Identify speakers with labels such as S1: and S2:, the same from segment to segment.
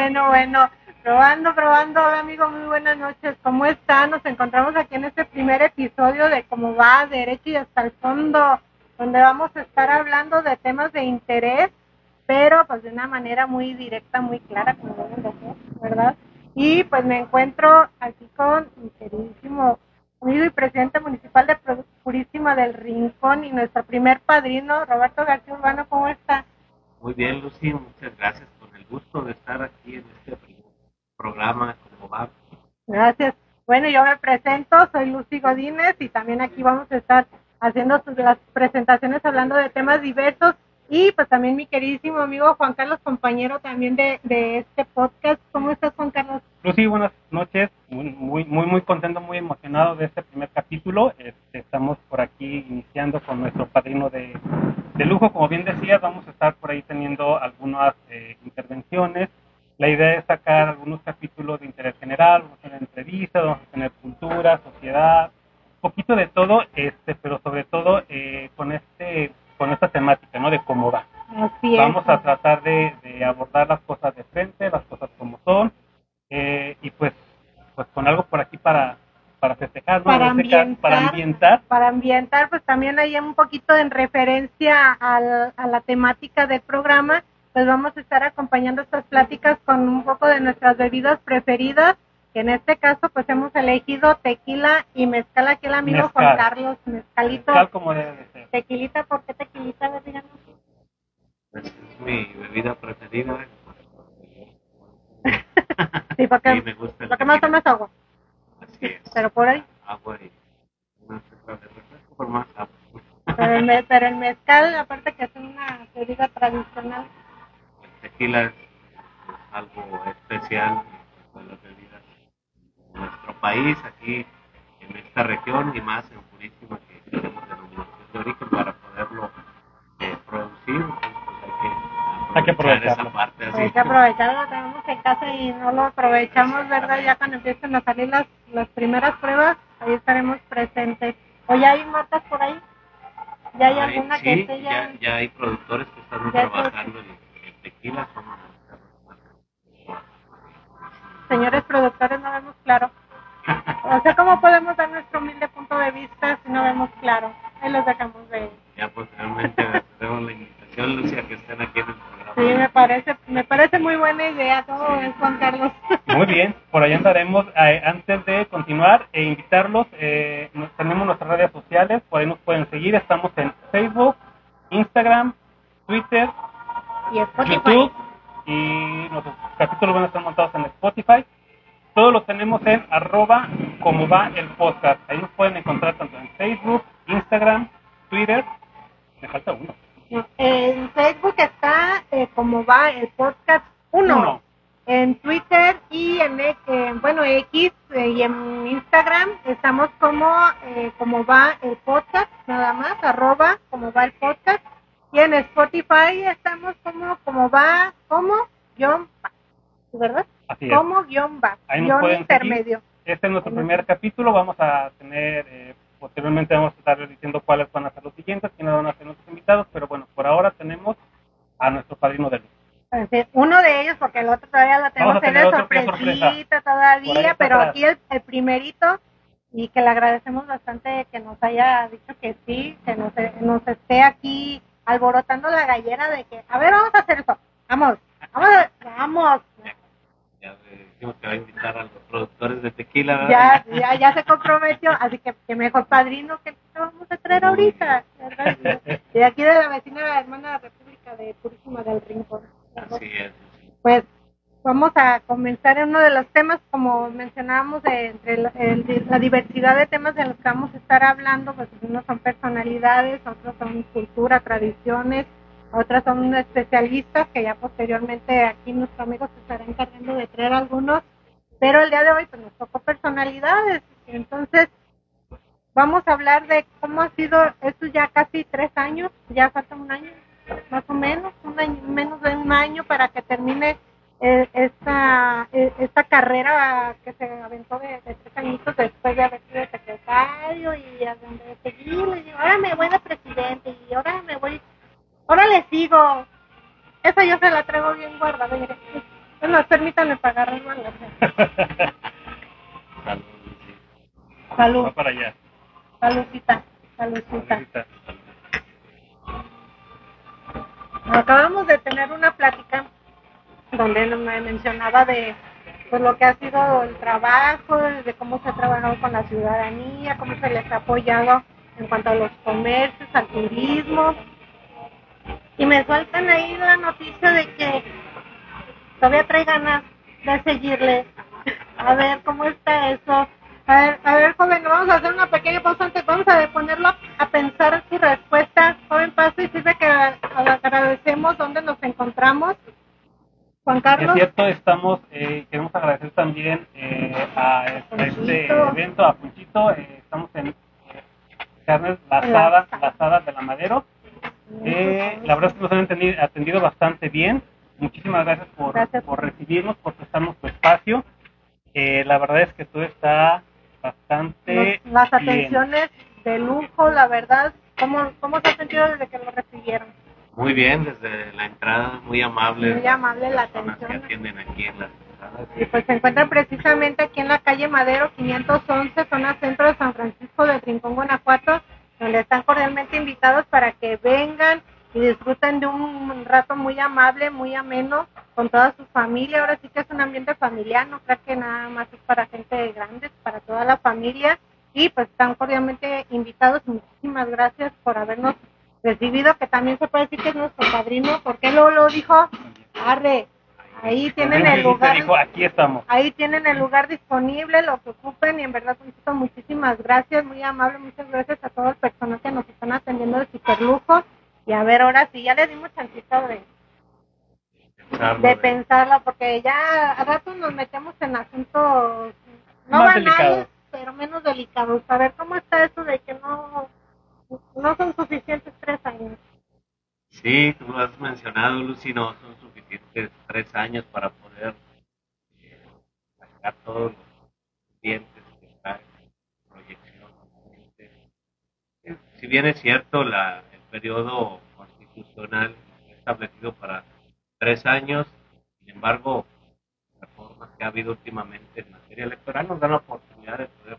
S1: bueno, bueno. Probando, probando, hola amigos, muy buenas noches. ¿Cómo están? Nos encontramos aquí en este primer episodio de cómo va, derecho y hasta el fondo, donde vamos a estar hablando de temas de interés, pero pues de una manera muy directa, muy clara, como deben de ser, ¿verdad? Y pues me encuentro aquí con mi queridísimo amigo y presidente municipal de Purísima del Rincón y nuestro primer padrino, Roberto García Urbano, ¿cómo está?
S2: Muy bien, Lucy, muchas gracias gusto de estar aquí en este programa, ¿cómo va?
S1: Gracias. Bueno, yo me presento, soy Lucy Godínez y también aquí vamos a estar haciendo las presentaciones hablando de temas diversos y pues también mi queridísimo amigo Juan Carlos, compañero también de, de este podcast. ¿Cómo estás, Juan Carlos?
S3: Lucy, buenas noches. Muy, muy, muy, muy contento, muy emocionado de este primer capítulo. Este, estamos por aquí iniciando con nuestro padrino de, de, lujo. Como bien decías, vamos a estar por ahí teniendo algunas eh, intervenciones. La idea es sacar algunos capítulos de interés general, vamos a tener entrevistas, vamos a tener cultura, sociedad, un poquito de todo, este, pero sobre todo eh, con este con esta temática, ¿no? De cómo va. Vamos a tratar de, abordar las cosas de frente, las cosas como son, eh, y pues, pues con algo por aquí para, para festejar, ¿no?
S1: Para ambientar,
S3: para ambientar.
S1: Para ambientar, pues también hay un poquito en referencia al, a la temática del programa, pues vamos a estar acompañando estas pláticas con un poco de nuestras bebidas preferidas en este caso pues hemos elegido tequila y mezcal aquí el amigo Juan Carlos Mezcalito.
S3: Mezcal como debe ser.
S1: Tequilita, ¿por qué tequilita?
S2: Pues es mi bebida preferida.
S1: sí, porque me gusta lo que más tomas es agua.
S2: Así es.
S1: Pero por ahí.
S2: Agua y una de refresco por más agua.
S1: Pero el, pero el mezcal, aparte que es una bebida tradicional.
S2: El tequila es algo especial bebidas nuestro país, aquí en esta región y más en Purísima que tenemos denominación de origen para poderlo eh, producir. Pues hay que aprovechar esa parte. Así.
S1: Hay que aprovecharlo, lo tenemos en casa y no lo aprovechamos, ¿verdad? Ya cuando empiecen a salir las, las primeras pruebas, ahí estaremos presentes. ¿O ya hay marcas por ahí? ¿Ya hay, alguna
S2: sí,
S1: que esté
S2: ya... ya... hay productores que están trabajando en, en tequila, son
S1: señores productores no vemos claro. O sea, ¿cómo podemos dar nuestro humilde punto de vista si no vemos claro? Ahí los dejamos de...
S2: Ya posteriormente tenemos la invitación, Lucia, que estén aquí en el programa.
S1: Sí, me parece, me parece muy buena idea todo, es Juan Carlos.
S3: Muy bien, por ahí andaremos. Eh, antes de continuar e invitarlos, eh, tenemos nuestras redes sociales, por ahí nos pueden seguir. Estamos en Facebook, Instagram, Twitter,
S1: y
S3: YouTube y nuestros capítulos van a estar montados en Spotify. Todos los tenemos en arroba como va el podcast. Ahí nos pueden encontrar tanto en Facebook, Instagram, Twitter. Me falta uno.
S1: En Facebook está eh, como va el podcast 1. En Twitter y en, bueno X eh, y en Instagram estamos como eh, como va el podcast, nada más, arroba como va el podcast. Y en Spotify estamos como, como va, como guion va, ¿verdad?
S3: Así
S1: es. Como guion va,
S3: Ahí
S1: guion intermedio.
S3: Este es nuestro primer capítulo, vamos a tener, eh, posteriormente vamos a estar diciendo cuáles van a ser los siguientes, quiénes van a ser nuestros invitados, pero bueno, por ahora tenemos a nuestro padrino de luz.
S1: Uno de ellos, porque el otro todavía lo tenemos en el sorpresita todavía, pero aquí el, el primerito y que le agradecemos bastante que nos haya dicho que sí, que nos, nos esté aquí alborotando la gallera de que, a ver, vamos a hacer eso, vamos, vamos, vamos.
S2: Ya, dijimos que va a invitar a los productores de tequila.
S1: Ya, ya, ya se comprometió, así que, mejor padrino que vamos a traer ahorita, ¿verdad? De aquí de la vecina, la hermana República de Purísima del Rincón.
S2: Así es.
S1: Pues vamos a comenzar en uno de los temas, como mencionábamos, de, entre la, la, diversidad de temas de los que vamos a estar hablando, pues unos son personalidades, otros son cultura, tradiciones, otras son especialistas, que ya posteriormente aquí nuestro amigo se estará encargando de traer algunos, pero el día de hoy pues nos tocó personalidades, entonces vamos a hablar de cómo ha sido, esto ya casi tres años, ya falta un año, más o menos, un año, menos de un año para que termine esta, esta carrera que se aventó de, tres añitos después de haber sido secretario y a donde seguir, y ahora me voy de presidente y ahora me voy, ahora le sigo. Esa yo se la traigo bien guardada. Bueno, permítanme pagar el manga.
S2: Salud,
S1: Salud.
S3: Va para allá.
S1: Saludcita. Saludcita. Acabamos de tener una plática donde me mencionaba de pues, lo que ha sido el trabajo, de cómo se ha trabajado con la ciudadanía, cómo se les ha apoyado en cuanto a los comercios, al turismo. Y me sueltan ahí la noticia de que todavía trae ganas de seguirle. A ver cómo está eso. A ver, a ver, joven, vamos a hacer una pequeña pausa antes, vamos a ponerlo a pensar su respuesta. Joven, paso y sirve que agradecemos dónde nos encontramos. Juan
S3: Es cierto, estamos, eh, queremos agradecer también eh, a, este- este evento, a Punchito. eh, estamos en eh, carnes
S1: La
S3: lazadas, lazadas de la Madero. Eh, la verdad es que nos han atendi- atendido bastante bien. Muchísimas gracias por,
S1: Gracias.
S3: por recibirnos, por prestarnos tu espacio. La verdad es que todo está bastante
S1: las
S3: bien.
S1: atenciones de lujo, la verdad. ¿Cómo, ¿Cómo se ha sentido desde que lo recibieron?
S2: Muy bien, desde la entrada, muy amable.
S1: Muy amable la
S2: personas que
S1: atención.
S2: atienden aquí en las entradas.
S1: Y pues se encuentran precisamente aquí en la calle Madero 511, zona centro de San Francisco de Rincón, Guanajuato, donde están cordialmente invitados para que vengan y disfruten de un rato muy amable, muy ameno con toda su familia. Ahora sí que es un ambiente familiar, no creo que nada más es para gente grande, es para toda la familia. Y pues están cordialmente invitados. Muchísimas gracias por habernos recibido, que también se puede decir que es nuestro padrino, porque luego lo dijo, arre, ahí tienen el lugar.
S3: dijo, aquí estamos.
S1: Ahí tienen el lugar disponible, lo que ocupen y en verdad muchísimas gracias, muy amable, muchas gracias a todo el personal que nos están atendiendo de superlujo y a ver ahora sí, ya le dimos chancita de,
S2: Pensarlo
S1: de pensarla porque ya a rato nos metemos en asuntos no
S3: Más
S1: banales, pero menos delicados. A ver cómo está eso de que no, no son suficientes tres años.
S2: Sí, tú lo has mencionado, Lucy, no son suficientes tres años para poder eh, sacar todos los clientes que trae proyección. Eh, Si bien es cierto, la, el periodo constitucional establecido para tres años, sin embargo, las reformas que ha habido últimamente en materia electoral nos dan la oportunidad de poder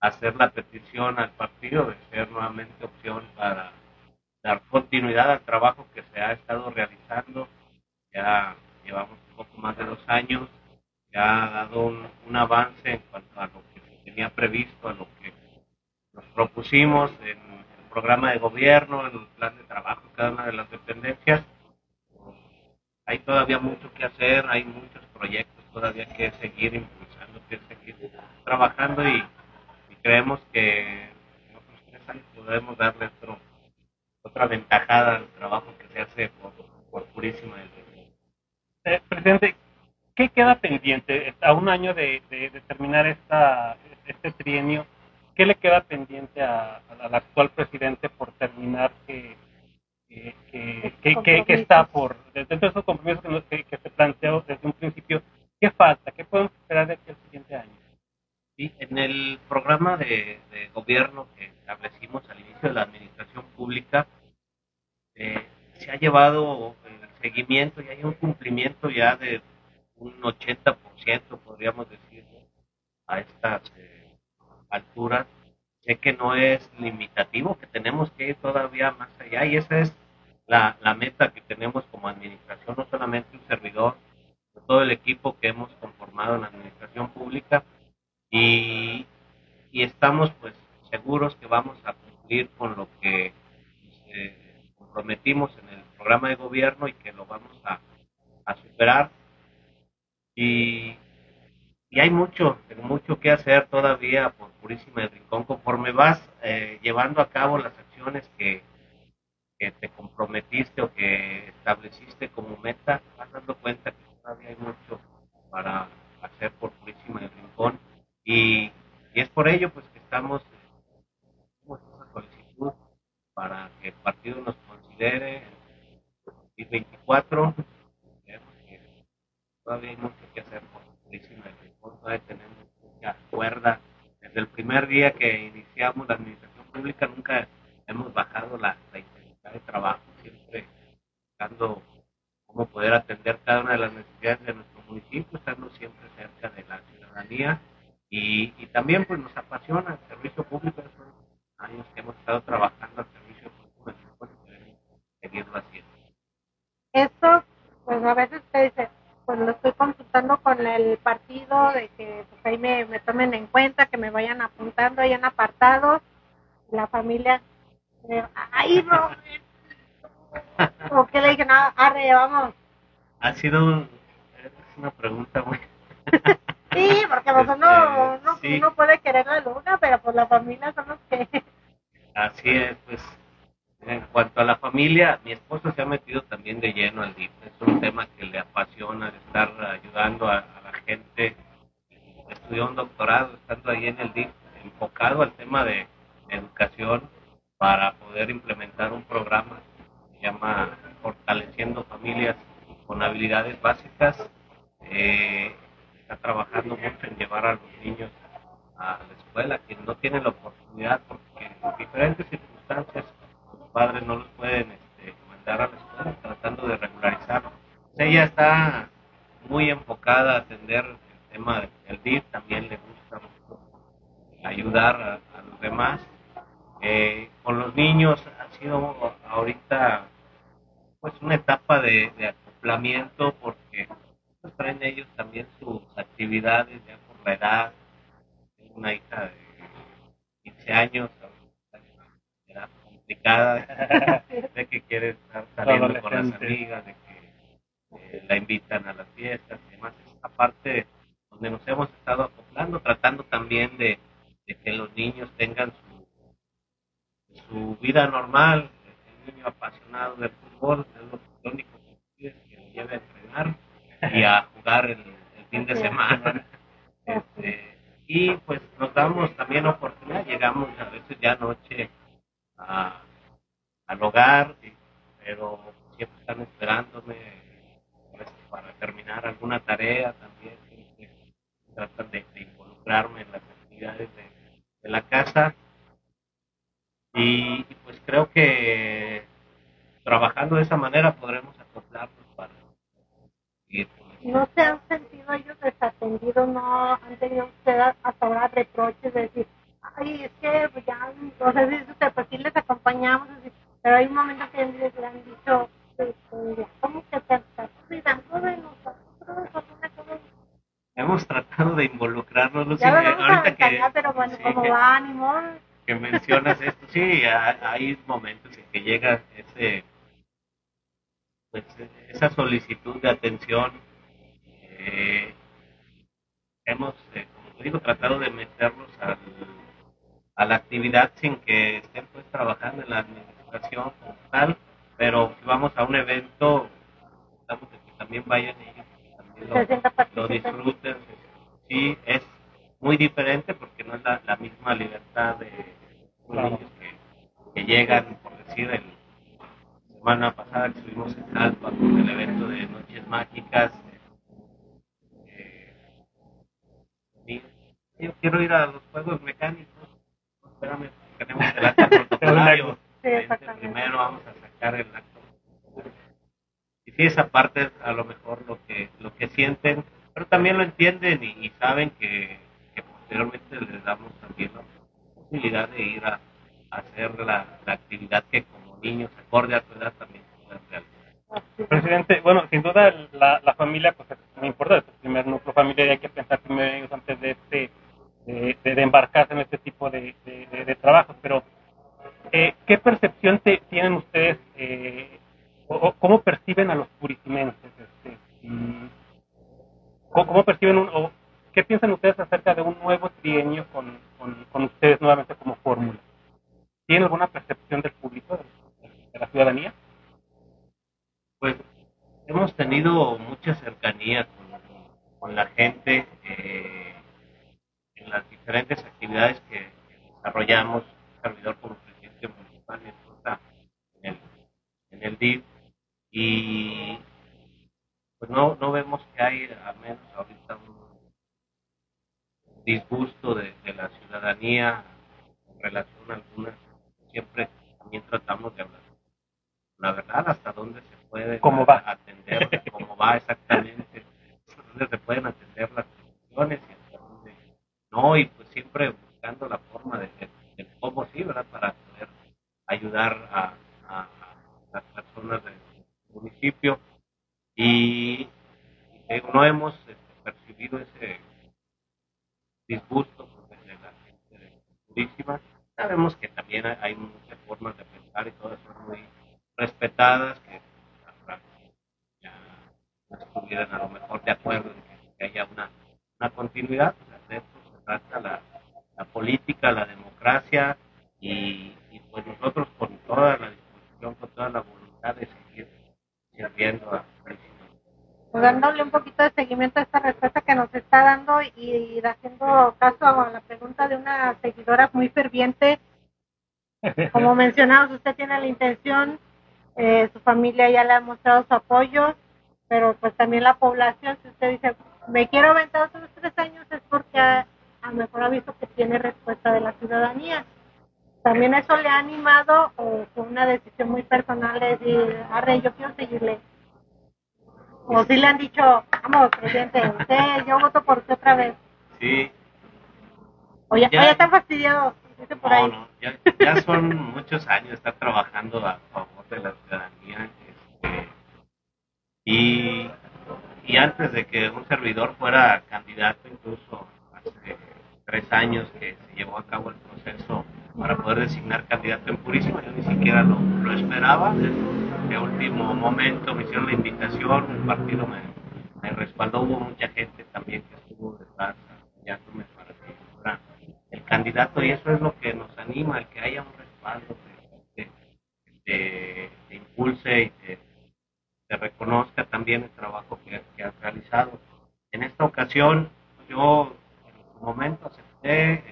S2: hacer la petición al partido de ser nuevamente opción para dar continuidad al trabajo que se ha estado realizando. Ya llevamos un poco más de dos años, ya ha dado un, un avance en cuanto a lo que se tenía previsto, a lo que nos propusimos en el programa de gobierno, en el plan de trabajo de cada una de las dependencias. Hay todavía mucho que hacer, hay muchos proyectos todavía que seguir impulsando, que seguir trabajando y creemos que en otros tres años podemos darle otro, otra ventajada al trabajo que se hace por, por Purísima del.
S3: Eh, presidente, ¿qué queda pendiente a un año de, de- de terminar esta, este trienio? ¿Qué le queda pendiente a- al actual presidente por terminar que, que, que, que- que- que está por, dentro de esos compromisos que se planteó desde un principio, ¿qué falta? ¿Qué podemos esperar de aquí al siguiente año?
S2: Sí, en el programa de, gobierno que establecimos al inicio de la administración pública, eh, se ha llevado el seguimiento y hay un cumplimiento ya de un 80%, podríamos decir, a estas eh, alturas. Sé que no es limitativo, que tenemos que ir todavía más allá y esa es la, meta que tenemos como administración, no solamente un servidor, todo el equipo que hemos conformado en la administración pública y, estamos pues seguros que vamos a cumplir con lo que pues, eh, comprometimos en el programa de gobierno y que lo vamos a, superar. Y, y hay mucho mucho que hacer todavía por Purísima del Rincón. Conforme vas eh, llevando a cabo las acciones que, que te comprometiste o que estableciste como meta vas dando cuenta que todavía hay mucho para hacer por Purísima del Rincón y, es por ello pues que estamos hicimos una solicitud para que el partido nos considere en 2024 creemos que todavía hay mucho que hacer por todavía tenemos mucha cuerda. Desde el primer día que iniciamos la administración pública nunca hemos bajado la, la intensidad de trabajo siempre buscando cómo poder atender cada una de las necesidades de nuestro municipio ciudadanía y, y también pues nos apasiona el servicio público, son años que hemos estado trabajando al servicio público queremos seguirlo haciendo.
S1: Esto, pues a veces te dice, pues lo estoy consultando con el partido de que pues, ahí me, me tomen en cuenta, que me vayan apuntando en apartados, la familia, eh, ay Robert, o que le dije, no, arre, vamos.
S2: Ha sido es una pregunta muy...
S1: porque pues, uno,
S2: Este,
S1: uno,
S2: sí.
S1: uno puede querer la luna, pero pues la familia son los que...
S2: Así es, pues en cuanto a la familia, mi esposo se ha metido también de lleno al DIF. Es un tema que le apasiona de estar ayudando a, a la gente. Estudió un doctorado estando ahí en el DIF, enfocado al tema de educación para poder implementar un programa que se llama Fortaleciendo Familias con Habilidades Básicas. Eh, está trabajando mucho en llevar a los niños a la escuela que no tienen la oportunidad porque en diferentes circunstancias los padres no los pueden este, mandar a la escuela tratando de regularizarlo. Entonces, ella está muy enfocada a atender el tema del DIF, también le gusta mucho ayudar a, los demás. Eh, con los niños ha sido ahorita pues una etapa de acoplamiento porque pues, traen ellos también sus actividades ya por la edad. Tengo una hija de 15 años, edad complicada, de que quiere estar saliendo con las amigas, de que eh, la invitan a las fiestas y demás. Esta parte donde nos hemos estado acoplando, tratando también de, de que los niños tengan su, su vida normal. El niño apasionado del fútbol es lo, lo único que quiere es que lo lleve a entrenar el, el fin de semana. Este, y pues nos damos también oportunidad, llegamos a veces ya anoche a, al hogar, y- pero siempre están esperándome pues, para terminar alguna tarea también, siempre tratan de, de involucrarme en las actividades de, de la casa y, y, pues creo que trabajando de esa manera podremos acoplarnos para seguir con esto.
S1: ¿No se han sentido ellos desatendidos? ¿No han tenido ustedes hasta ahora reproches de decir, ay, es que pues, ya, o sea, dice usted, pues sí les acompañamos, así, pero hay un momento que les le han dicho, pues, pues, ya, ¿cómo que te estás cuidando de nosotros? O una cosa
S2: Hemos tratado de involucrarnos, Lucy,
S1: Ya lo
S2: eh,
S1: vamos a
S2: ahorita que,
S1: engañar, pero bueno,
S2: sí,
S1: como
S2: que-
S1: va, ánimo.
S2: que mencionas esto, sí, ha- hay momentos en que llega ese, pues, esa solicitud de atención. Eh, hemos, eh, como te digo, tratado de meterlos al- a la actividad sin que estén pues trabajando en la administración como tal, pero si vamos a un evento, tratamos de que también vayan ellos, también lo, disfruten. Sí, es muy diferente porque no es la, la misma libertad de los
S3: Claro.
S2: niños que, que llegan, por decir, el semana pasada que estuvimos en Alpa con el evento de Noches Mágicas. eh, yo quiero ir a los juegos mecánicos. Espérame, tenemos el acto protocolario.
S1: Sí,
S2: primero vamos a sacar el acto. Y sí, esa parte es a lo mejor lo que lo que sienten, pero también lo entienden y, y saben que, que posteriormente les damos también la posibilidad de ir a hacer la, la actividad que como niños, acorde a su edad, también se pueden realizar.
S3: Presidente, bueno, sin duda la, la familia pues es muy importante, el primer núcleo familiar hay que pensar primero ellos antes de, este, de, embarcarse en este tipo de, de- trabajos. Pero, eh, ¿qué percepción te- tienen ustedes eh, o, cómo perciben a los purisimenses? Este, y ¿cómo, perciben un, o qué piensan ustedes acerca de un nuevo trienio con, con ustedes nuevamente como fórmula? ¿Tienen alguna percepción del público, de, la ciudadanía?
S2: Pues hemos tenido mucha cercanía con, la gente eh, en las diferentes actividades que, desarrollamos, servidor como presidente municipal en el, en el DIF, y pues no, no vemos que hay, al menos ahorita, un disgusto de, de la ciudadanía en relación a algunas. Siempre también tratamos de hablar la verdad hasta dónde se puede
S3: ¿Cómo va?
S2: atender, cómo va exactamente, hasta dónde se pueden atender las cuestiones y hasta dónde Y, no hemos este, percibido ese disgusto por la gente purísima. Sabemos que también hay muchas formas de pensar y todas son muy respetadas, que ya no estuvieran a lo mejor de acuerdo en que, haya una, una continuidad. de esto se trata la, la política, la democracia y, pues nosotros con toda la disposición, con toda la voluntad de seguir sirviendo a
S1: pues dándole un poquito de seguimiento a esta respuesta que nos está dando y, haciendo caso a la pregunta de una seguidora muy ferviente. Como mencionamos, usted tiene la intención, eh, su familia ya le ha mostrado su apoyo, pero pues también la población, si usted dice, me quiero aventar otros tres años, es porque a, a lo mejor ha visto que tiene respuesta de la ciudadanía. También eso le ha animado o fue una decisión muy personal de decir, arre, yo quiero seguirle. O si le han dicho, vamos, presidente, usted, yo voto por usted otra vez.
S2: Sí.
S1: O ya, ya, está fastidiado, dice por ahí.
S2: No, ya, ya, son muchos años estar trabajando a favor de la ciudadanía. Este, y, y antes de que un servidor fuera candidato, incluso hace tres años que se llevó a cabo el proceso para poder designar candidato en Purísima. Yo ni siquiera lo, lo esperaba. De último momento me hicieron la invitación, el partido me, me respaldó. Hubo mucha gente también que estuvo detrás apoyándome para que fuera el candidato y eso es lo que nos anima, el que haya un respaldo que, que, impulse y que reconozca también el trabajo que, que has realizado. En esta ocasión yo en su momento acepté,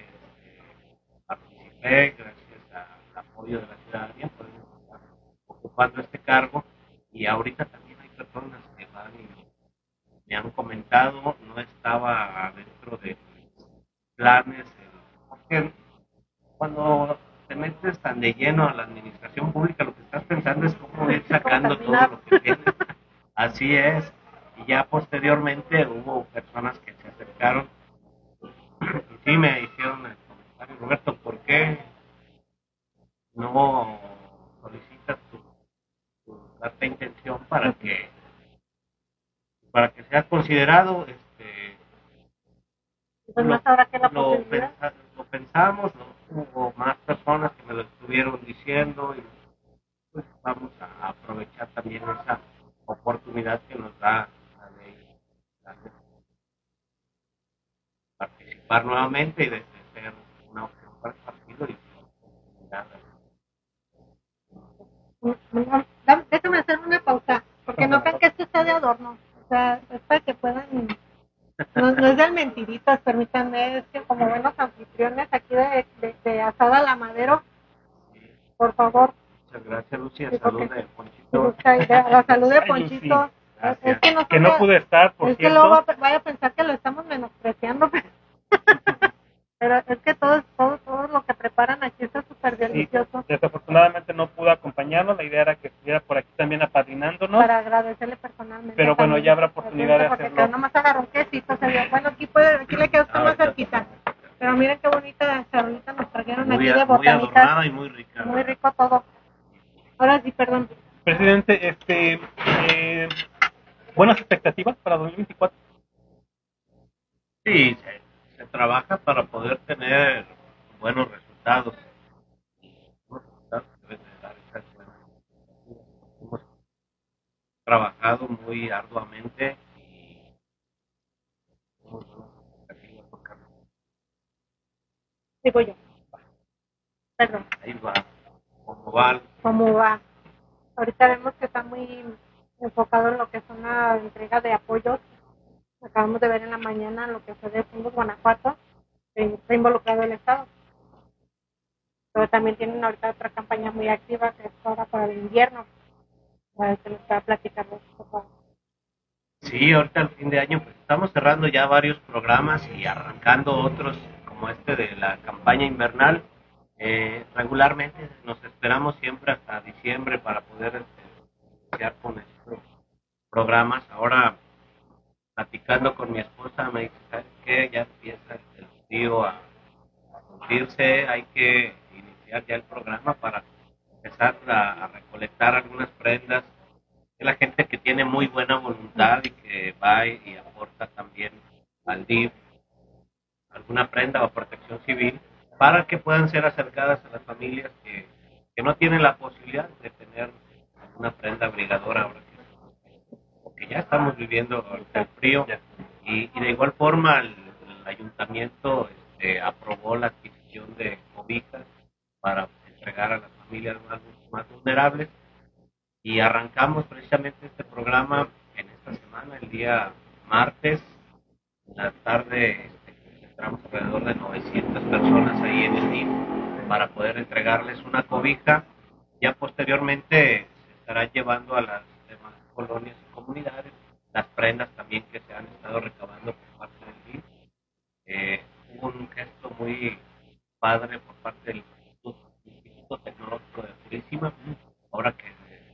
S2: gracias al apoyo de la ciudadanía, podemos estar ocupando este cargo y ahorita también hay personas que van y me han comentado, no estaba dentro de planes, porque cuando te metes tan de lleno a la administración pública, lo que estás pensando es cómo ir sacando todo lo que tienes. Así es. Y ya posteriormente hubo personas que se acercaron y sí me hicieron comentario, Roberto, ¿por qué no solicitas tu, tu carta intención para que para que sea considerado este
S1: pues lo, que la
S2: lo, lo, pensamos hubo más personas que me lo estuvieron diciendo y pues vamos a aprovechar también esa oportunidad que nos da la ley participar nuevamente y de, ser una opción para el partido y
S1: Déjame hacer una pausa, porque no crean que esto está de adorno. O sea, es para que puedan. No, es de mentiritas, permítanme, es que como buenos anfitriones aquí de, de, Asada La Madero, por favor.
S2: Muchas gracias, Lucía. salud de
S1: Ponchito. La salud de Ponchito. Es que no,
S3: que no pude estar, por
S1: Es que luego vaya a pensar que lo estamos menospreciando. Pero delicioso.
S3: desafortunadamente no pudo acompañarnos, la idea era que estuviera por aquí también apadrinándonos.
S1: Para agradecerle personalmente.
S3: Pero bueno, ya habrá oportunidad de hacerlo.
S1: Porque nomás agarró un quesito, se vio. Bueno, aquí, puede, aquí le quedó usted más cerquita. Pero miren qué bonita charolita nos trajeron aquí de
S2: botánicas. Muy y muy rica.
S1: Muy rico todo. Ahora sí, perdón.
S3: Presidente, este, eh, buenas expectativas para 2024.
S2: Sí, se, se, trabaja para poder tener buenos resultados. Hemos trabajado muy arduamente y
S1: Digo yo. Perdón.
S2: Ahí va. ¿Cómo va?
S1: ¿Cómo va? Ahorita vemos que está muy enfocado en lo que son la entrega de apoyos. Acabamos de ver en la mañana lo que fue de Fundos Guanajuato, está involucrado el Estado. Pero también tienen ahorita otra campaña muy activa que es ahora para el invierno.
S2: Sí, ahorita al fin de año pues estamos cerrando ya varios programas y arrancando otros como este de la campaña invernal. Eh, regularmente nos esperamos siempre hasta diciembre para poder este, iniciar con estos programas. Ahora platicando con mi esposa me dice, ¿sabes qué? Ya empieza el tío a, a hay que iniciar ya el programa para empezar a, recolectar algunas prendas es la gente que tiene muy buena voluntad y que va y, aporta también al DIF alguna prenda o protección civil para que puedan ser acercadas a las familias que, que no tienen la posibilidad de tener una prenda abrigadora ahora que, porque ya estamos viviendo el frío. Y, de igual forma el, ayuntamiento este, aprobó la adquisición de cobijas para entregar a las familias más, más vulnerables y arrancamos precisamente este programa en esta semana, el día martes, en la tarde este, entramos alrededor de 900 personas ahí en el DIF para poder entregarles una cobija. Ya posteriormente se estará llevando a las demás colonias y comunidades las prendas también que se han estado recabando por parte del DIF. Eh, hubo un gesto muy padre por parte del Instituto Tecnológico de Purísima, ahora que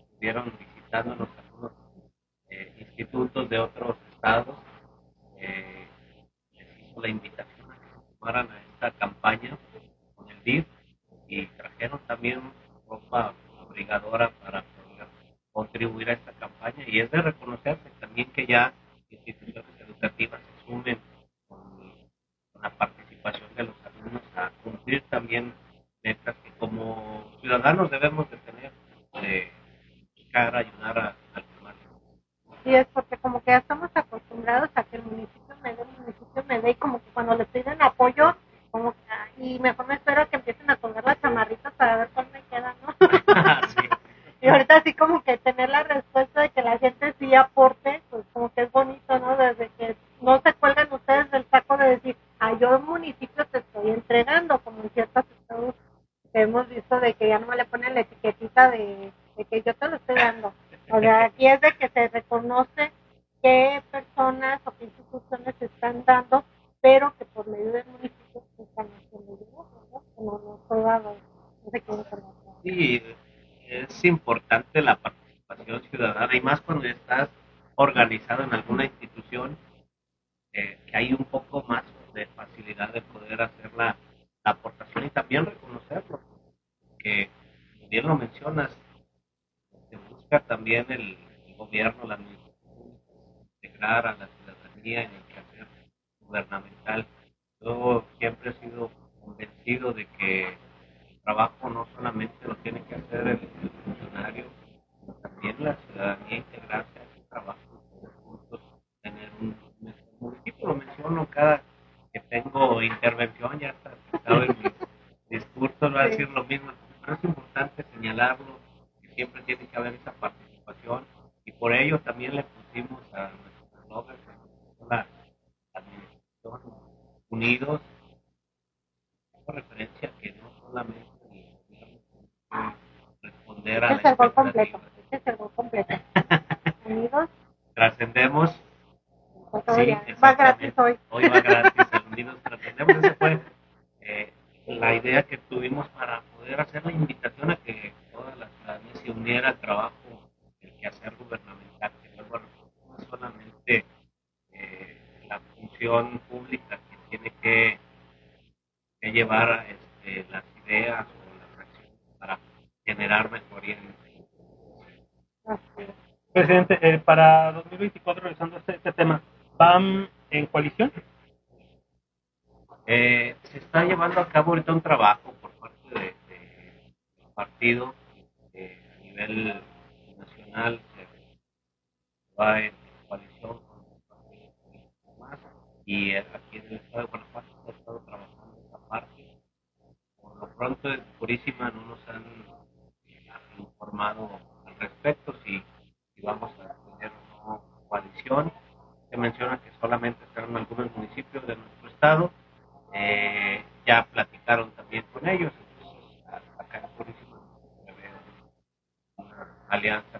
S2: estuvieron visitándonos algunos eh, institutos de otros estados, eh, les hizo la invitación a que se sumaran a esta campaña con el DIF y trajeron también ropa abrigadora para poder contribuir a esta campaña y es de reconocerse también que ya instituciones educativas se sumen con, la participación de los alumnos a cumplir también metas que como ciudadanos debemos de tener. Eh, ayudar a, al
S1: Sí, es porque como que ya estamos acostumbrados a que el municipio me dé, el municipio me dé, y como que cuando les piden apoyo, como que, ah, y mejor me espero que empiecen a colgar las chamarritas para ver cuál me queda, ¿no? Y ahorita así como que tener la respuesta de que la gente sí aporte, pues como que es bonito, ¿no? Desde que no se cuelgan ustedes del saco de decir, ah, yo municipio te estoy entregando, como en ciertos estados que hemos visto de que ya no me le ponen la etiquetita de que yo te lo estoy dando. O sea, aquí es de que se reconoce qué personas se están dando, pero que por medio del municipio se están haciendo ¿no? No, no, todo, no sé
S2: Sí, es importante la participación ciudadana y más cuando estás organizado en alguna institución eh, que hay un poco más de facilidad de poder hacer la, la aportación y también reconocerlo. Que bien lo mencionas, también el, gobierno, la administración, integrar a la ciudadanía en el quehacer gubernamental. Yo siempre he sido convencido de que el trabajo no solamente lo tiene que hacer el, funcionario, sino también la ciudadanía integrarse a ese trabajo juntos tener un, municipio. Lo menciono cada que tengo intervención, ya está en mi discurso, va a decir lo mismo, pero es importante señalarlo siempre tiene que haber esa participación y por ello también le pusimos a nuestros bloggers, la administración unidos, referencia que no solamente el gobierno responder a
S1: este la es el gol completo, este es el gol completo. unidos.
S2: Trascendemos.
S1: Sí, va gratis hoy.
S2: Hoy va gratis, unidos trascendemos. Esa fue eh, la idea que tuvimos para poder hacer la invitación a que todas las se uniera al trabajo el quehacer gubernamental, que no es solamente eh, la función pública que tiene que, llevar este, las ideas o las acciones para generar mejoría en.
S3: Presidente, eh, para 2024, revisando este, este, tema, ¿van en coalición?
S2: Eh, se está llevando a cabo ahorita un trabajo por parte de, de partido nivel nacional se va en coalición con más y aquí en el estado de Guanajuato se ha estado trabajando esta parte. Por lo pronto, en Purísima no nos han informado al respecto si, vamos a tener una coalición. Se menciona que solamente estarán algunos municipios de nuestro estado. Eh, ya platicaron también con ellos, entonces acá en Purísima alianza.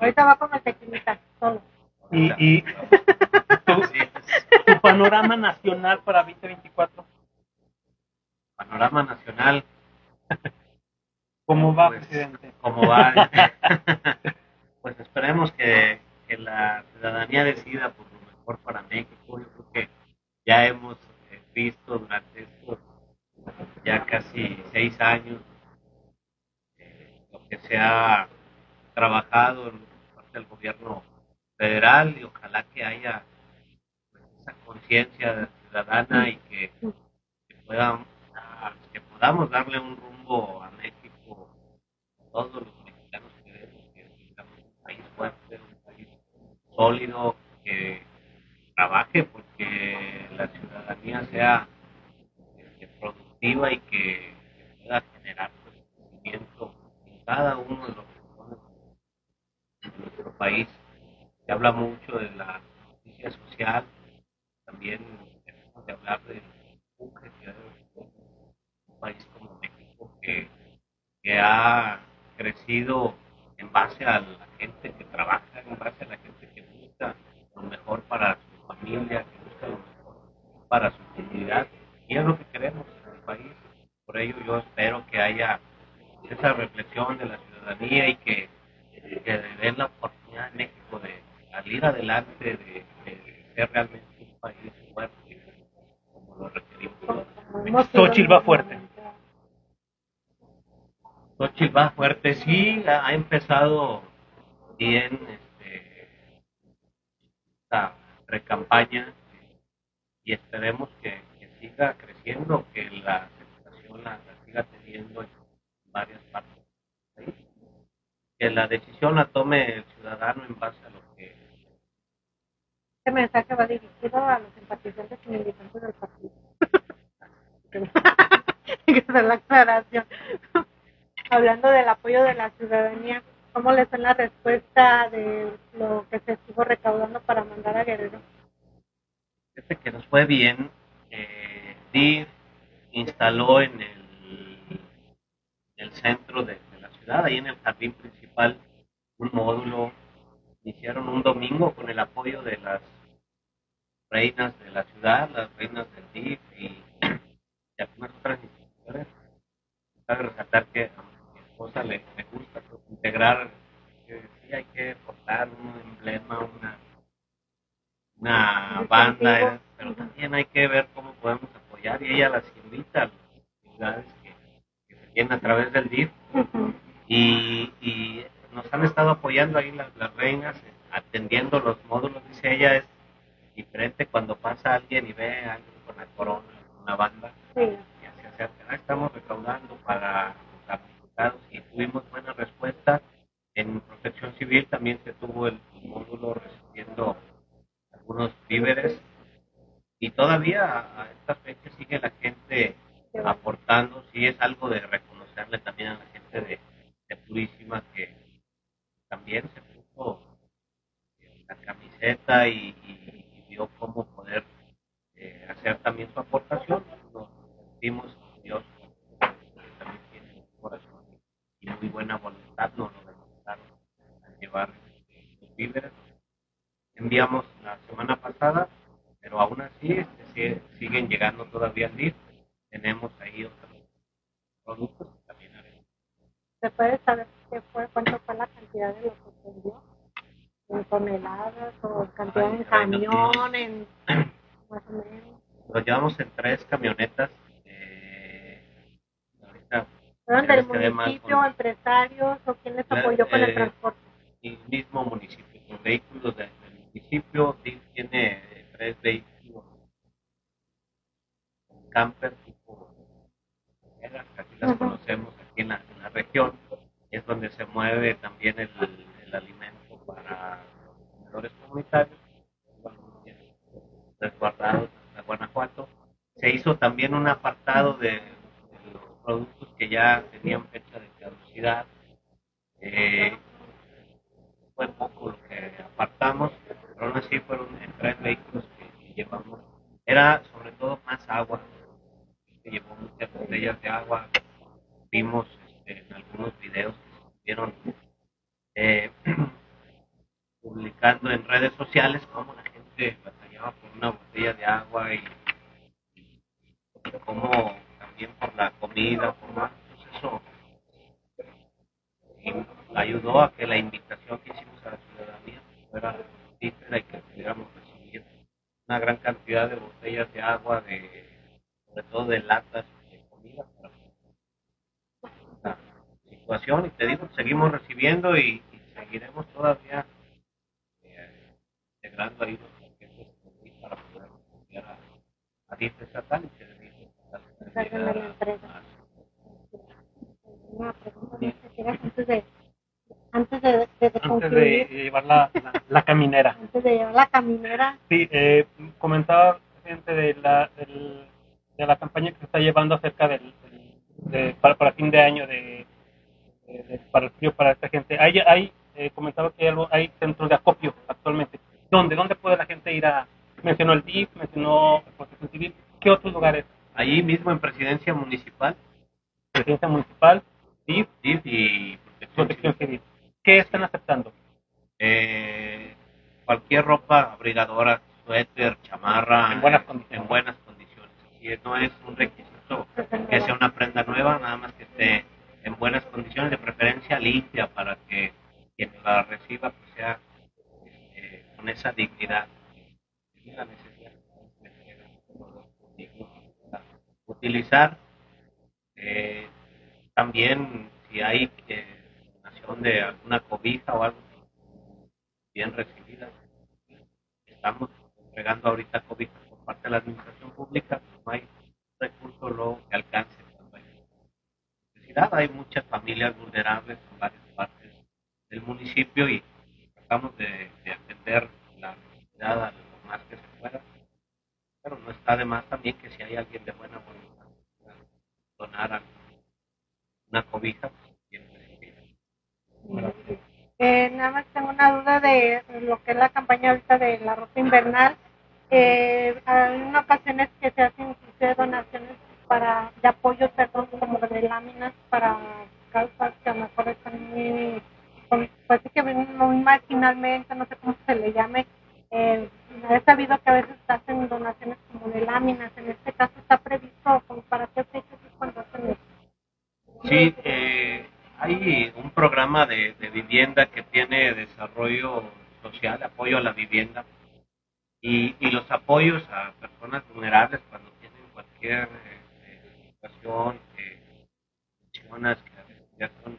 S1: Ahorita va, con el tequilita, solo.
S3: Y, y tu, tu, panorama nacional para 2024.
S2: Panorama nacional.
S3: ¿Cómo va, pues, presidente?
S2: ¿Cómo va? pues esperemos que, que, la ciudadanía decida por lo mejor para México. Yo creo que ya hemos eh, visto durante estos ya casi seis años que se ha trabajado parte del gobierno federal y ojalá que haya pues, esa conciencia ciudadana que, que, puedan, que podamos darle un rumbo a México a todos los mexicanos que queremos que tengamos un país fuerte, un país sólido, que trabaje porque la ciudadanía sea este, productiva y que, pueda generar pues, crecimiento en cada uno de los de nuestro país. Se habla mucho de la justicia social, también tenemos que hablar de un país como México que, que ha crecido en base a la gente que trabaja, en base a la gente que busca lo mejor para su familia, que busca lo mejor para su comunidad. Y es lo que queremos en el país. Por ello yo espero que haya esa reflexión de la ciudadanía y que que den la oportunidad en México de salir adelante, de, ser realmente un país fuerte, como lo requerimos.
S3: Xochitl va fuerte.
S2: Xochitl va fuerte, sí, ha empezado bien este, esta precampaña y esperemos que, siga creciendo, que la aceptación la, siga teniendo en varias partes que la decisión la tome el ciudadano en base a lo.
S1: Este mensaje va dirigido a los simpatizantes y militantes del partido. que la aclaración. Hablando del apoyo de la ciudadanía, ¿cómo les fue la respuesta de lo que se estuvo recaudando para mandar a Guerrero?
S2: Fíjate que nos fue bien. Eh, DIR instaló en el, el centro de ahí en el jardín principal, un módulo. Hicieron un domingo con el apoyo de las reinas de la ciudad, las reinas del DIF y, algunas otras instituciones. Cabe resaltar que a mi esposa le, gusta integrar, que sí hay que portar un emblema, una, una banda, pero también hay que ver cómo podemos apoyar y ella las invita a las ciudades que, que se tienen a través del DIF. Y, y nos han estado apoyando ahí las, las, reinas, atendiendo los módulos, dice ella, es diferente cuando pasa alguien y ve a alguien con la corona, una banda, sí. y se acerca, ah, estamos recaudando para los damnificados y tuvimos buena respuesta. En protección civil también se tuvo el, módulo recibiendo algunos víveres y todavía a, a esta fecha sigue la gente aportando, sí es algo de reconocerle también a la gente de de Purísima que también se puso la camiseta y, vio cómo poder eh, hacer también su aportación. Nos sentimos Dios también tiene un corazón y muy buena voluntad, nos lo demostraron al llevar los víveres. Enviamos la semana pasada, pero aún así este, siguen llegando todavía al. Tenemos ahí otros productos
S1: ¿Se puede saber qué fue, cuánto fue la cantidad de lo que se envió? ¿En toneladas o cantidad en camión, en más o menos?
S2: Lo llevamos en tres camionetas. Eh,
S1: ahorita ¿Fueron del municipio, empresarios o quién les apoyó con el eh, transporte?
S2: El mismo municipio, los vehículos del, municipio, tiene tres vehículos camper tipo así las conocemos aquí en la, región, es donde se mueve también el, alimento para los comedores comunitarios, resguardados de Guanajuato. Se hizo también un apartado de, los productos que ya tenían fecha de caducidad. Eh, fue poco lo que apartamos, pero aún así fueron en tres vehículos que llevamos. Era sobre todo más agua, que llevó muchas botellas de agua. Vimos este, en algunos videos se estuvieron eh, publicando en redes sociales cómo la gente batallaba por una botella de agua y, cómo también por la comida, por más. Pues eso ayudó a que la invitación que hicimos a la ciudadanía fuera y que pudiéramos recibir una gran cantidad de botellas de agua, de sobre todo de latas de comida para situación y te digo seguimos recibiendo y, seguiremos todavía integrando ahí los paquetes para poder enviar a, a DIF estatal y que de DIF estatal
S1: la empresa. Una pregunta, antes de antes de, de, de
S3: antes de llevar la, la, caminera.
S1: Antes de llevar la caminera.
S3: Sí, eh, comentaba gente de la, del, de la campaña que se está llevando acerca del, de, para, para fin de año de, de, para el frío para esta gente. Hay, hay eh, comentaba que hay, algo, hay centros de acopio actualmente. ¿Dónde? ¿Dónde puede la gente ir a...? Mencionó el DIF, mencionó el Protección Civil. ¿Qué otros lugares?
S2: Allí mismo en Presidencia Municipal.
S3: Presidencia Municipal, DIF,
S2: DIF y
S3: Protección, Civil. ¿Qué están aceptando?
S2: Eh, cualquier ropa abrigadora, suéter, chamarra.
S3: En buenas condiciones.
S2: En buenas condiciones. Y no es un requisito que sea una prenda nueva, nada más que esté en buenas condiciones, de preferencia limpia, para que quien la reciba pues sea este, con esa dignidad. La necesidad de utilizar eh, también si hay eh, donación de alguna cobija o algo bien recibida. Estamos entregando ahorita cobijas por parte de la administración pública, no hay recurso luego que alcance Hay muchas familias vulnerables en varias partes del municipio y tratamos de, de atender la necesidad a lo más que se pueda. Pero no está de más también que si hay alguien de buena voluntad donar una cobija, pues.
S1: Eh, nada más tengo una duda de lo que es la campaña ahorita de la ropa invernal. Eh, hay ocasiones que se hacen donaciones para de apoyo, perdón, como de láminas para causas que a lo mejor están muy, pues que muy marginalmente, no sé cómo se le llame. Eh, he sabido que a veces hacen donaciones como de láminas. En este caso está previsto como para qué fechas cuando hacen eso.
S2: Sí, eh, hay un programa de, de, vivienda que tiene desarrollo social, apoyo a la vivienda y, y los apoyos a personas vulnerables cuando tienen cualquier situación que mencionas que a veces ya son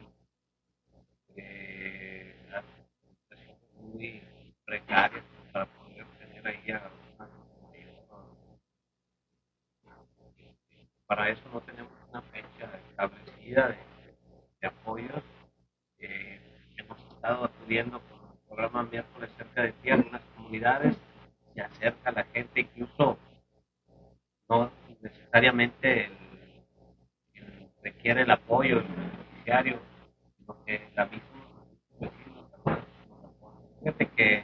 S2: eh, muy precarias para poder tener ahí a para eso no tenemos una fecha establecida de de apoyos. Eh, hemos estado acudiendo con el programa miércoles cerca de ti a algunas comunidades, se acerca la gente, incluso no necesariamente el requiere el apoyo beneficiario, sino que la misma Fíjate que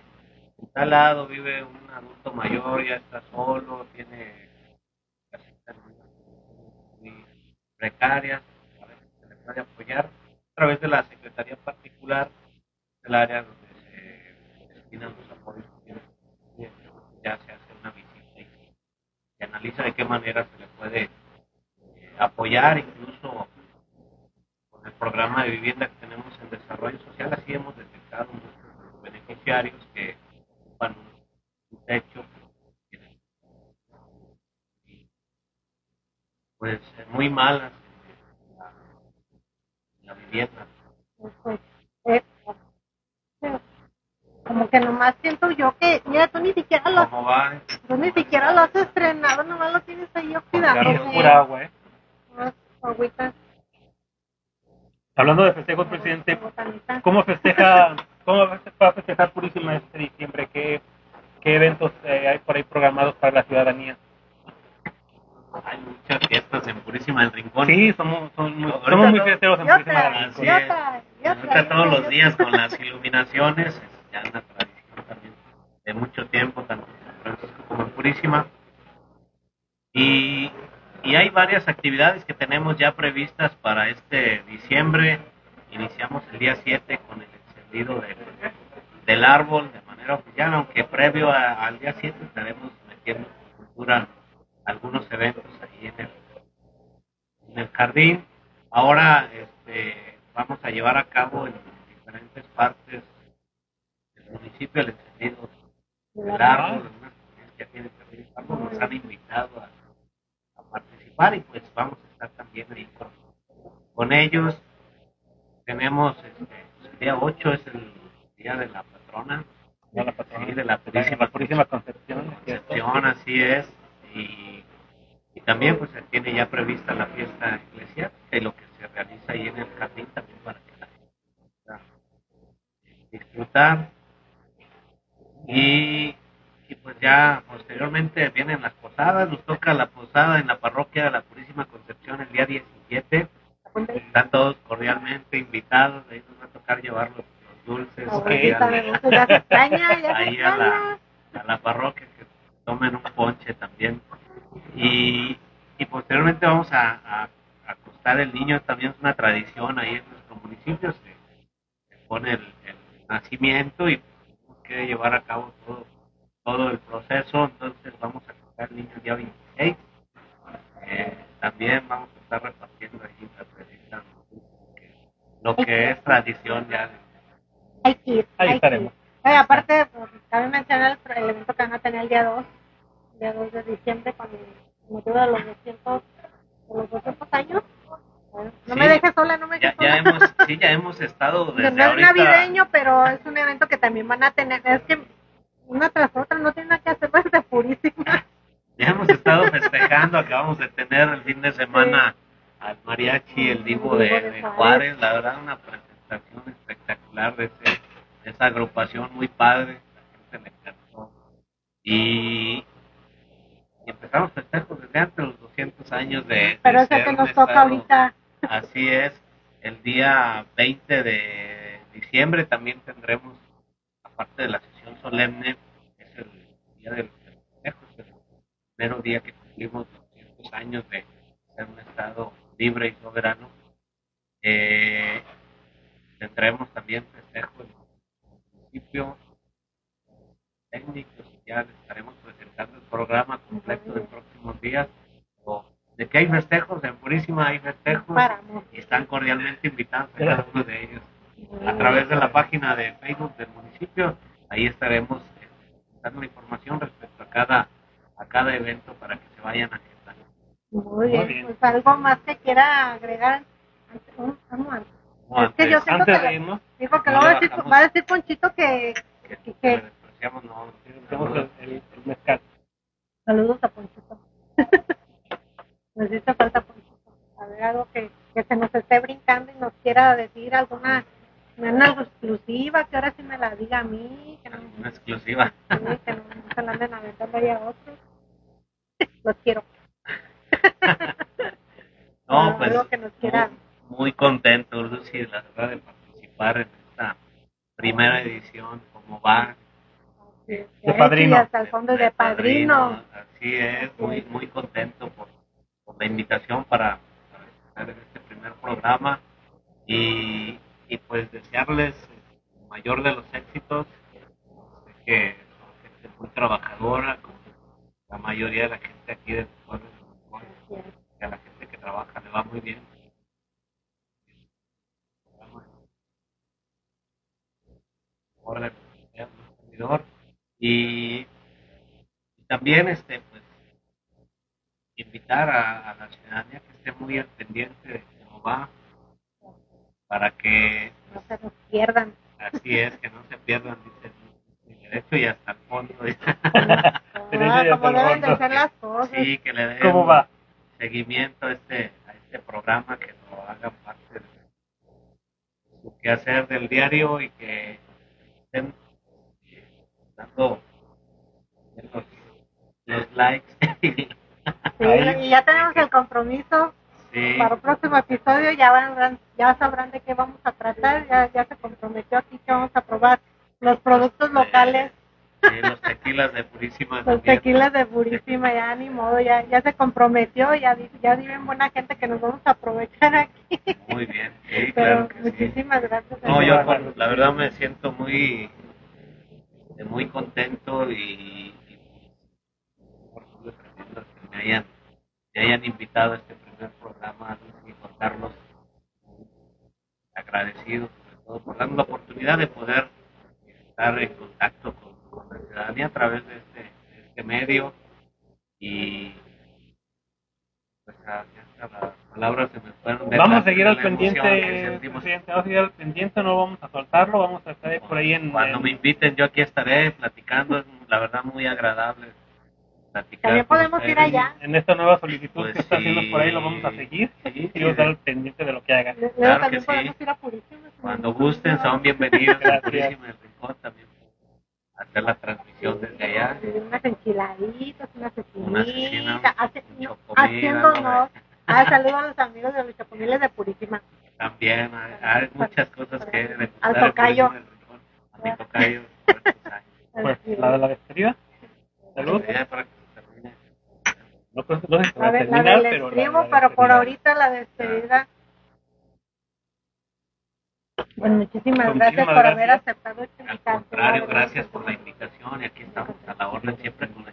S2: en tal lado vive un adulto mayor, ya está solo, tiene casitas muy precarias, de apoyar a través de la Secretaría Particular del área donde se destinan los apoyos. Ya se hace una visita y se analiza de qué manera se le puede eh, apoyar, incluso el programa de vivienda que tenemos en desarrollo social, así hemos detectado muchos beneficiarios que ocupan un, un techo pues muy malas la vivienda.
S1: Eh, como que nomás siento yo que, mira, tú ni siquiera lo,
S2: ¿Cómo va?
S1: tú ni siquiera lo has estrenado, nomás lo tienes ahí oxidado.
S3: Pura agua, ¿eh?
S1: Agüita.
S3: Hablando de festejos, presidente, ¿cómo festeja, cómo va a festejar Purísima este diciembre? ¿Qué, qué eventos eh, hay por ahí programados para la ciudadanía?
S2: Hay muchas fiestas en Purísima del Rincón.
S3: Sí, somos, somos muy, somos muy fiesteros en Purísima del Rincón.
S2: es. Ahorita todos los días con las iluminaciones, es ya una tradición también de mucho tiempo, tanto en San Francisco como en Purísima. Y, y hay varias actividades que tenemos ya previstas para este diciembre. Iniciamos el día 7 con el encendido del, árbol de manera oficial, aunque previo a- al día 7 estaremos metiendo cultura algunos eventos ahí en el, en el jardín. Ahora este, vamos a llevar a cabo en diferentes partes del municipio el encendido del árbol, que nos han invitado a participar y pues vamos a estar también ahí con, con ellos. Tenemos este, el día 8 es el día de la patrona,
S3: No, la patrona.
S2: Sí, de la Purísima,
S3: Purísima Concepción.
S2: Concepción, así es. Y, y también pues se tiene ya prevista la fiesta eclesiástica y lo que se realiza ahí en el jardín también para que la gente pueda disfrutar. Y, ya posteriormente vienen las posadas, nos toca la posada en la parroquia de la Purísima Concepción el día 17. Están todos cordialmente invitados, ahí nos va a tocar llevar los, los dulces. ahí a-
S1: me gusta, ya se extraña, ya se
S2: ahí a
S1: extraña.
S2: la, a la parroquia que tomen un ponche también. Y, y posteriormente vamos a, a, a acostar el niño, también es una tradición ahí en nuestro municipio, se, se pone el, el nacimiento y tenemos que llevar a cabo todo, todo el proceso, entonces vamos a acostar el niño el día 26. Eh, también vamos a estar repartiendo ahí revistas, lo que es tradición ya de
S1: Hay que ir,
S3: Ahí
S1: hay que
S3: estaremos.
S1: ir. Oye, aparte, pues, cabe mencionar el, evento que van a tener el día 2, día 2 de diciembre, con el motivo de los 200, de los 200 años. Bueno, no
S2: Sí.
S1: me dejes sola, no me
S2: ya,
S1: dejes
S2: ya
S1: sola.
S2: hemos sí ya hemos estado
S1: no
S2: desde
S1: es
S2: ahorita
S1: navideño, pero es un evento que también van a tener. Es que una tras otra no tiene nada que hacer, pues de purísima.
S2: ya hemos estado festejando acabamos de tener el fin de semana al mariachi el divo de, de Juárez la verdad una presentación espectacular de, ese, de esa agrupación muy padre la gente le encantó y, y empezamos festejos desde antes los 200 años de,
S1: Pero
S2: de
S1: es el
S2: ser
S1: que nos toca ahorita.
S2: Así es, el día 20 de diciembre también tendremos, aparte de la sesión solemne, es el día de los festejos, el primero día que cumplimos 200 años de ser un Estado libre y soberano. Eh, tendremos también festejo en municipio, técnicos, y ya les estaremos presentando el programa completo en próximos días. O de que hay festejos, en Purísima hay festejos y están cordialmente invitados a cada uno de ellos a través de la página de Facebook del municipio. Ahí estaremos eh, dando información respecto a cada a cada evento para que se vayan agendando.
S1: Muy bien,
S3: bien.
S1: pues algo más que quiera agregar. antes- un antes.
S2: Como
S1: Es que yo
S2: antes,
S1: siento
S3: Antes
S1: que
S3: de irnos,
S1: porque
S2: No
S1: luego va a va a decir Ponchito que
S2: que,
S1: ¿Y
S2: que
S1: qué?
S2: le despreciamos, no,
S3: el, el, el mezcal.
S1: saludos a Ponchito. Nos hizo falta Ponchito. A ver, algo que, que se nos esté brincando y nos quiera decir alguna una exclusiva, que ahora sí me la diga a mí, que no,
S2: una exclusiva.
S1: sí, que no, se la anden aventando ahí a otros. Los quiero.
S2: No, pues
S1: algo que nos quiera.
S2: muy, muy contento, Lucy, la verdad, de participar en esta primera edición, como va.
S1: De
S3: padrino.
S1: hasta el fondo de, padrino.
S2: Así es, muy, muy contento por, por la invitación para, para estar en este primer programa y, y pues desearles el mayor de los éxitos, Sé que son gente muy trabajadora, como la mayoría de la gente aquí del pueblo que a la gente que trabaja le va muy bien. Y, y también este pues invitar a, a la ciudadanía que esté muy al pendiente de cómo va para que
S1: No se nos pierdan.
S2: así es que no se pierdan dice el derecho y hasta el fondo
S1: Ah, como deben de ser las cosas.
S2: sí que le den
S3: ¿Cómo va?
S2: seguimiento a este a este programa que lo haga parte de su quehacer del diario y que estén eh, dando los, los likes
S1: Sí, y ya tenemos el compromiso
S2: sí
S1: para el próximo episodio. Ya van, ya sabrán de qué vamos a tratar. Ya, ya se comprometió aquí que vamos a probar los productos locales,
S2: sí, los tequilas de purísima
S1: los
S2: también.
S1: tequilas de Purísima. Ya ni modo, ya, ya se comprometió. Ya, ya viven buena gente que nos vamos a aprovechar aquí.
S2: muy bien sí
S1: Pero
S2: claro que sí
S1: muchísimas gracias.
S2: No, yo por- la verdad me siento muy muy contento y, y tremendo que me hayan, me hayan invitado a este primer programa y por darnos agradecido sobre todo por darnos la oportunidad de poder estar en contacto con, con la ciudadanía a través de este, de este medio y pues a, a la palabras se me fueron.
S3: Vamos a seguir al pendiente, vamos a seguir al pendiente, no vamos a soltarlo, vamos a estar por ahí en...
S2: Cuando me inviten yo aquí estaré platicando, es la verdad muy agradable platicar.
S1: También podemos ir allá.
S3: En esta nueva solicitud pues que está haciendo por ahí lo vamos a seguir sí, y estar al pendiente de lo que hagan.
S1: Claro también podemos ir a Purísima.
S2: Cuando gusten son bienvenidos a Purísima el Rincón también hacer la transmisión desde allá.
S1: Unas enchiladitas, una cecinita, haciéndonos. Ah, saludos a los amigos de los chapomiles de Purísima.
S2: También, hay, muchas cosas que
S1: recordar. Al tocayo.
S2: A mi tocayo.
S3: Pues, la de la despedida. Salud. No, pues, no
S1: a ver, la del pero, la, pero por ahorita la despedida. Bueno, muchísimas gracias por haber aceptado esta
S2: invitación. Al contrario, gracias por la invitación y aquí estamos a la orden siempre con la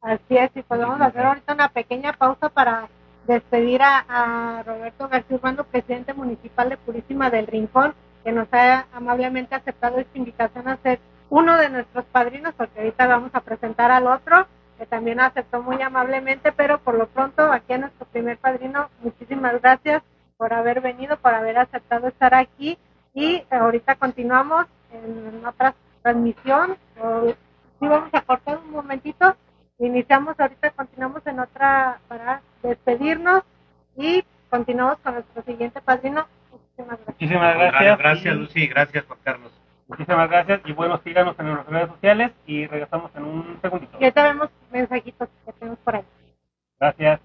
S1: Así es, y podemos hacer ahorita una pequeña pausa para despedir a, a, Roberto García Urbano, presidente municipal de Purísima del Rincón, que nos ha amablemente aceptado esta invitación a ser uno de nuestros padrinos, porque ahorita vamos a presentar al otro, que también aceptó muy amablemente, pero por lo pronto aquí a nuestro primer padrino, muchísimas gracias por haber venido, por haber aceptado estar aquí y ahorita continuamos en otra transmisión. Sí, vamos a cortar un momentito. Iniciamos ahorita, continuamos en otra para despedirnos y continuamos con nuestro siguiente padrino.
S3: Muchísimas gracias. Muchísimas gracias.
S2: Gracias, Lucy. Gracias, Juan Carlos.
S3: Muchísimas gracias y bueno, síganos en nuestras redes sociales y regresamos en un segundito.
S1: Ya tenemos mensajitos que tenemos por ahí.
S3: Gracias.